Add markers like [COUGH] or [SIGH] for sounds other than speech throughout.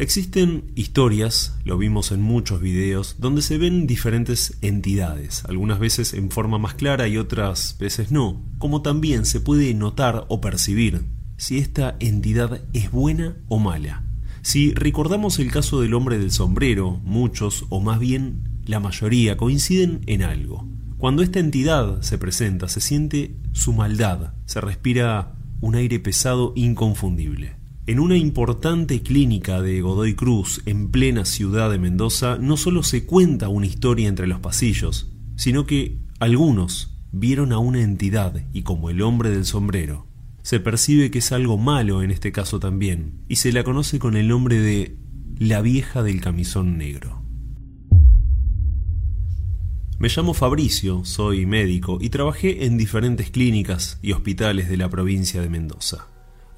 Existen historias, lo vimos en muchos videos, donde se ven diferentes entidades, algunas veces en forma más clara y otras veces no, como también se puede notar o percibir si esta entidad es buena o mala. Si recordamos el caso del hombre del sombrero, muchos, o más bien la mayoría, coinciden en algo. Cuando esta entidad se presenta, se siente su maldad, se respira un aire pesado inconfundible. En una importante clínica de Godoy Cruz, en plena ciudad de Mendoza, no solo se cuenta una historia entre los pasillos, sino que algunos vieron a una entidad y como el hombre del sombrero, se percibe que es algo malo en este caso también, y se la conoce con el nombre de la vieja del camisón negro. Me llamo Fabricio, soy médico y trabajé en diferentes clínicas y hospitales de la provincia de Mendoza.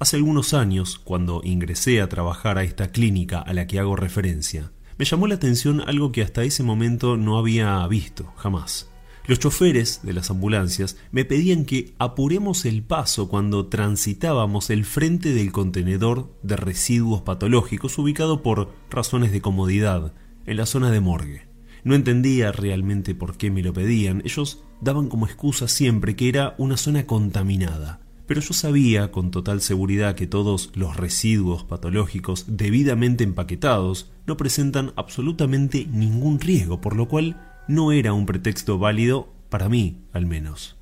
Hace algunos años, cuando ingresé a trabajar a esta clínica a la que hago referencia, me llamó la atención algo que hasta ese momento no había visto, jamás. Los choferes de las ambulancias me pedían que apuremos el paso cuando transitábamos el frente del contenedor de residuos patológicos ubicado por razones de comodidad en la zona de morgue. No entendía realmente por qué me lo pedían, ellos daban como excusa siempre que era una zona contaminada pero yo sabía con total seguridad que todos los residuos patológicos debidamente empaquetados no presentan absolutamente ningún riesgo, por lo cual no era un pretexto válido para mí, al menos.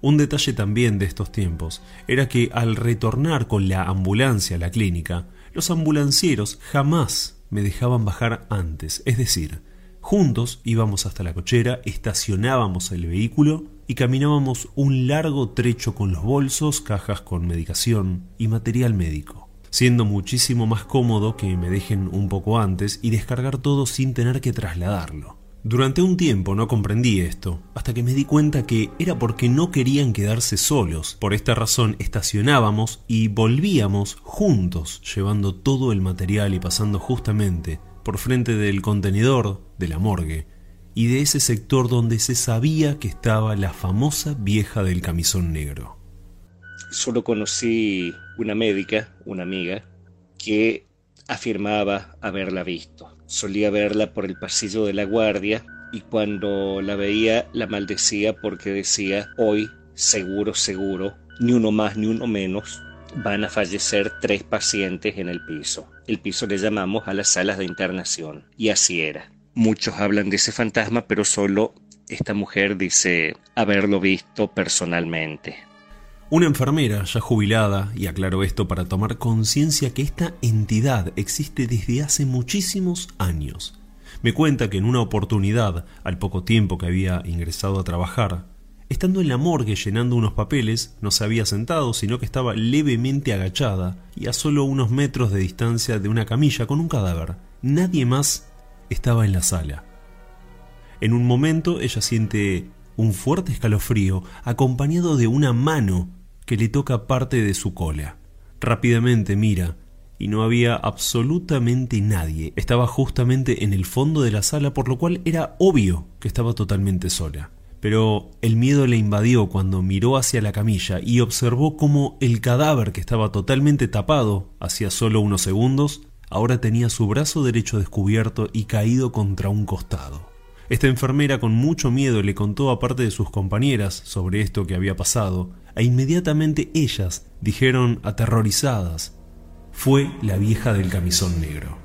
Un detalle también de estos tiempos era que al retornar con la ambulancia a la clínica, los ambulancieros jamás me dejaban bajar antes, es decir, juntos íbamos hasta la cochera, estacionábamos el vehículo y caminábamos un largo trecho con los bolsos, cajas con medicación y material médico, siendo muchísimo más cómodo que me dejen un poco antes y descargar todo sin tener que trasladarlo. Durante un tiempo no comprendí esto, hasta que me di cuenta que era porque no querían quedarse solos. Por esta razón estacionábamos y volvíamos juntos, llevando todo el material y pasando justamente por frente del contenedor de la morgue, y de ese sector donde se sabía que estaba la famosa vieja del camisón negro. Solo conocí una médica, una amiga, que afirmaba haberla visto. Solía verla por el pasillo de la guardia y cuando la veía la maldecía porque decía, hoy, seguro, seguro, ni uno más ni uno menos, van a fallecer tres pacientes en el piso. El piso le llamamos a las salas de internación. Y así era. Muchos hablan de ese fantasma, pero solo esta mujer dice haberlo visto personalmente. Una enfermera ya jubilada, y aclaro esto para tomar conciencia que esta entidad existe desde hace muchísimos años. Me cuenta que en una oportunidad, al poco tiempo que había ingresado a trabajar, estando en la morgue llenando unos papeles, no se había sentado, sino que estaba levemente agachada y a solo unos metros de distancia de una camilla con un cadáver. Nadie más estaba en la sala. En un momento ella siente un fuerte escalofrío acompañado de una mano que le toca parte de su cola. Rápidamente mira y no había absolutamente nadie. Estaba justamente en el fondo de la sala, por lo cual era obvio que estaba totalmente sola. Pero el miedo le invadió cuando miró hacia la camilla y observó cómo el cadáver que estaba totalmente tapado hacía solo unos segundos ahora tenía su brazo derecho descubierto y caído contra un costado. Esta enfermera con mucho miedo le contó a parte de sus compañeras sobre esto que había pasado, e inmediatamente ellas dijeron aterrorizadas, fue la vieja del camisón negro.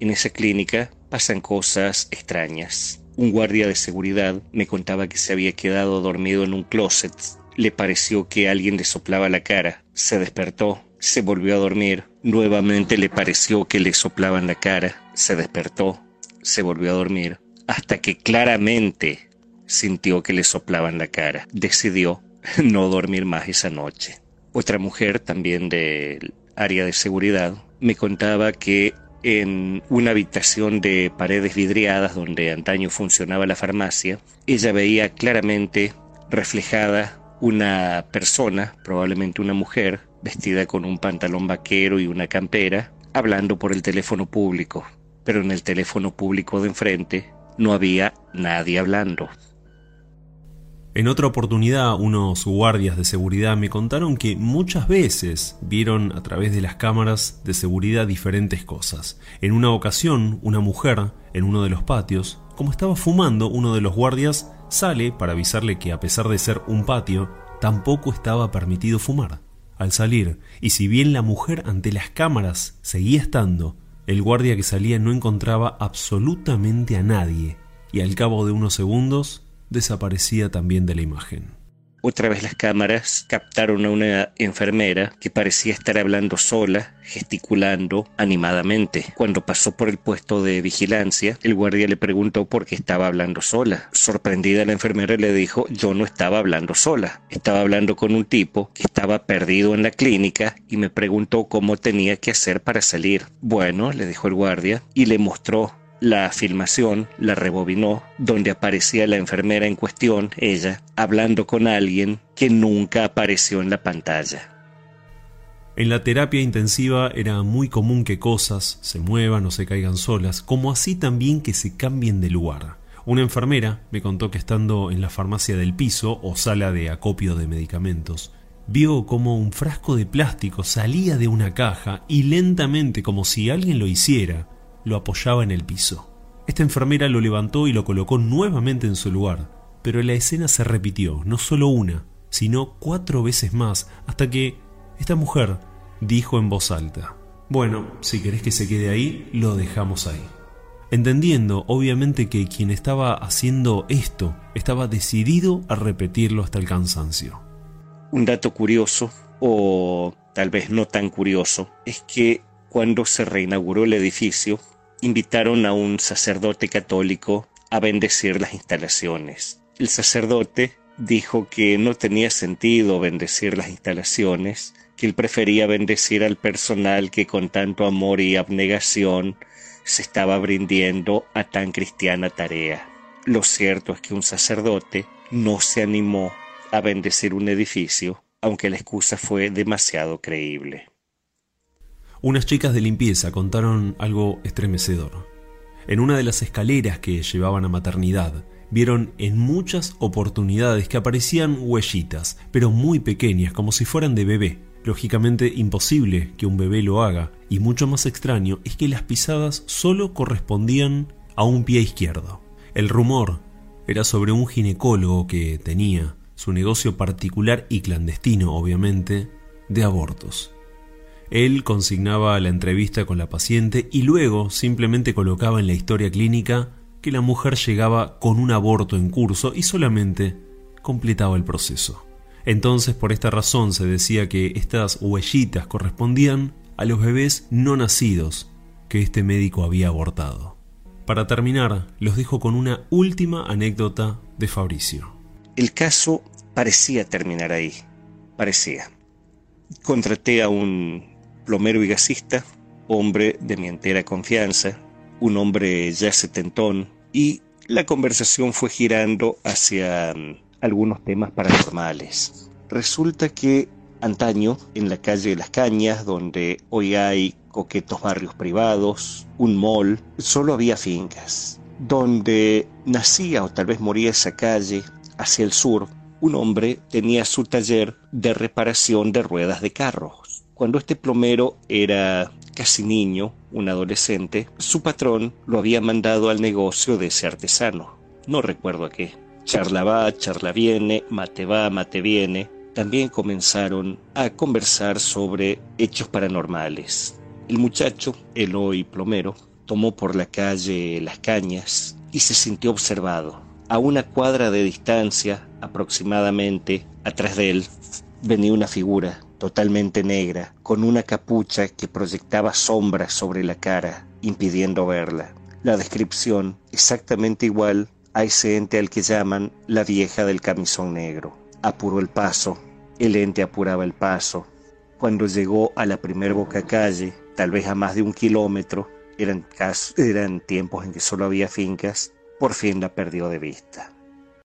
En esa clínica pasan cosas extrañas. Un guardia de seguridad me contaba que se había quedado dormido en un closet. Le pareció que alguien le soplaba la cara. Se despertó, se volvió a dormir Nuevamente le pareció que le soplaban la cara, se despertó, se volvió a dormir, hasta que claramente sintió que le soplaban la cara. Decidió [LAUGHS] no dormir más esa noche. Otra mujer, también del área de seguridad, me contaba que en una habitación de paredes vidriadas donde antaño funcionaba la farmacia, ella veía claramente reflejada una persona, probablemente una mujer, vestida con un pantalón vaquero y una campera, hablando por el teléfono público. Pero en el teléfono público de enfrente no había nadie hablando. En otra oportunidad, unos guardias de seguridad me contaron que muchas veces vieron a través de las cámaras de seguridad diferentes cosas. En una ocasión, una mujer, en uno de los patios, como estaba fumando, uno de los guardias sale para avisarle que a pesar de ser un patio, tampoco estaba permitido fumar. Al salir, y si bien la mujer ante las cámaras seguía estando, el guardia que salía no encontraba absolutamente a nadie, y al cabo de unos segundos desaparecía también de la imagen. Otra vez las cámaras captaron a una enfermera que parecía estar hablando sola, gesticulando animadamente. Cuando pasó por el puesto de vigilancia, el guardia le preguntó por qué estaba hablando sola. Sorprendida la enfermera le dijo, yo no estaba hablando sola, estaba hablando con un tipo que estaba perdido en la clínica y me preguntó cómo tenía que hacer para salir. Bueno, le dijo el guardia y le mostró la filmación, la rebobinó, donde aparecía la enfermera en cuestión, ella, hablando con alguien que nunca apareció en la pantalla. En la terapia intensiva era muy común que cosas se muevan o se caigan solas, como así también que se cambien de lugar. Una enfermera me contó que estando en la farmacia del piso o sala de acopio de medicamentos, vio como un frasco de plástico salía de una caja y lentamente, como si alguien lo hiciera, lo apoyaba en el piso. Esta enfermera lo levantó y lo colocó nuevamente en su lugar, pero la escena se repitió, no solo una, sino cuatro veces más, hasta que esta mujer dijo en voz alta, bueno, si querés que se quede ahí, lo dejamos ahí. Entendiendo, obviamente, que quien estaba haciendo esto estaba decidido a repetirlo hasta el cansancio. Un dato curioso, o tal vez no tan curioso, es que cuando se reinauguró el edificio, invitaron a un sacerdote católico a bendecir las instalaciones. El sacerdote dijo que no tenía sentido bendecir las instalaciones, que él prefería bendecir al personal que con tanto amor y abnegación se estaba brindiendo a tan cristiana tarea. Lo cierto es que un sacerdote no se animó a bendecir un edificio, aunque la excusa fue demasiado creíble. Unas chicas de limpieza contaron algo estremecedor. En una de las escaleras que llevaban a maternidad, vieron en muchas oportunidades que aparecían huellitas, pero muy pequeñas, como si fueran de bebé. Lógicamente imposible que un bebé lo haga, y mucho más extraño es que las pisadas solo correspondían a un pie izquierdo. El rumor era sobre un ginecólogo que tenía su negocio particular y clandestino, obviamente, de abortos. Él consignaba la entrevista con la paciente y luego simplemente colocaba en la historia clínica que la mujer llegaba con un aborto en curso y solamente completaba el proceso. Entonces por esta razón se decía que estas huellitas correspondían a los bebés no nacidos que este médico había abortado. Para terminar, los dejo con una última anécdota de Fabricio. El caso parecía terminar ahí, parecía. Contraté a un plomero y gasista, hombre de mi entera confianza, un hombre ya setentón, y la conversación fue girando hacia mm, algunos temas paranormales. Resulta que antaño, en la calle de las Cañas, donde hoy hay coquetos barrios privados, un mall, solo había fincas. Donde nacía o tal vez moría esa calle, hacia el sur, un hombre tenía su taller de reparación de ruedas de carros. Cuando este plomero era casi niño, un adolescente, su patrón lo había mandado al negocio de ese artesano. No recuerdo a qué. Charla va, charla viene, mate va, mate viene. También comenzaron a conversar sobre hechos paranormales. El muchacho, el hoy plomero, tomó por la calle Las Cañas y se sintió observado. A una cuadra de distancia, aproximadamente, atrás de él, venía una figura totalmente negra, con una capucha que proyectaba sombras sobre la cara, impidiendo verla. La descripción exactamente igual a ese ente al que llaman la vieja del camisón negro. Apuró el paso, el ente apuraba el paso. Cuando llegó a la primer boca calle, tal vez a más de un kilómetro, eran, eran tiempos en que solo había fincas, por fin la perdió de vista.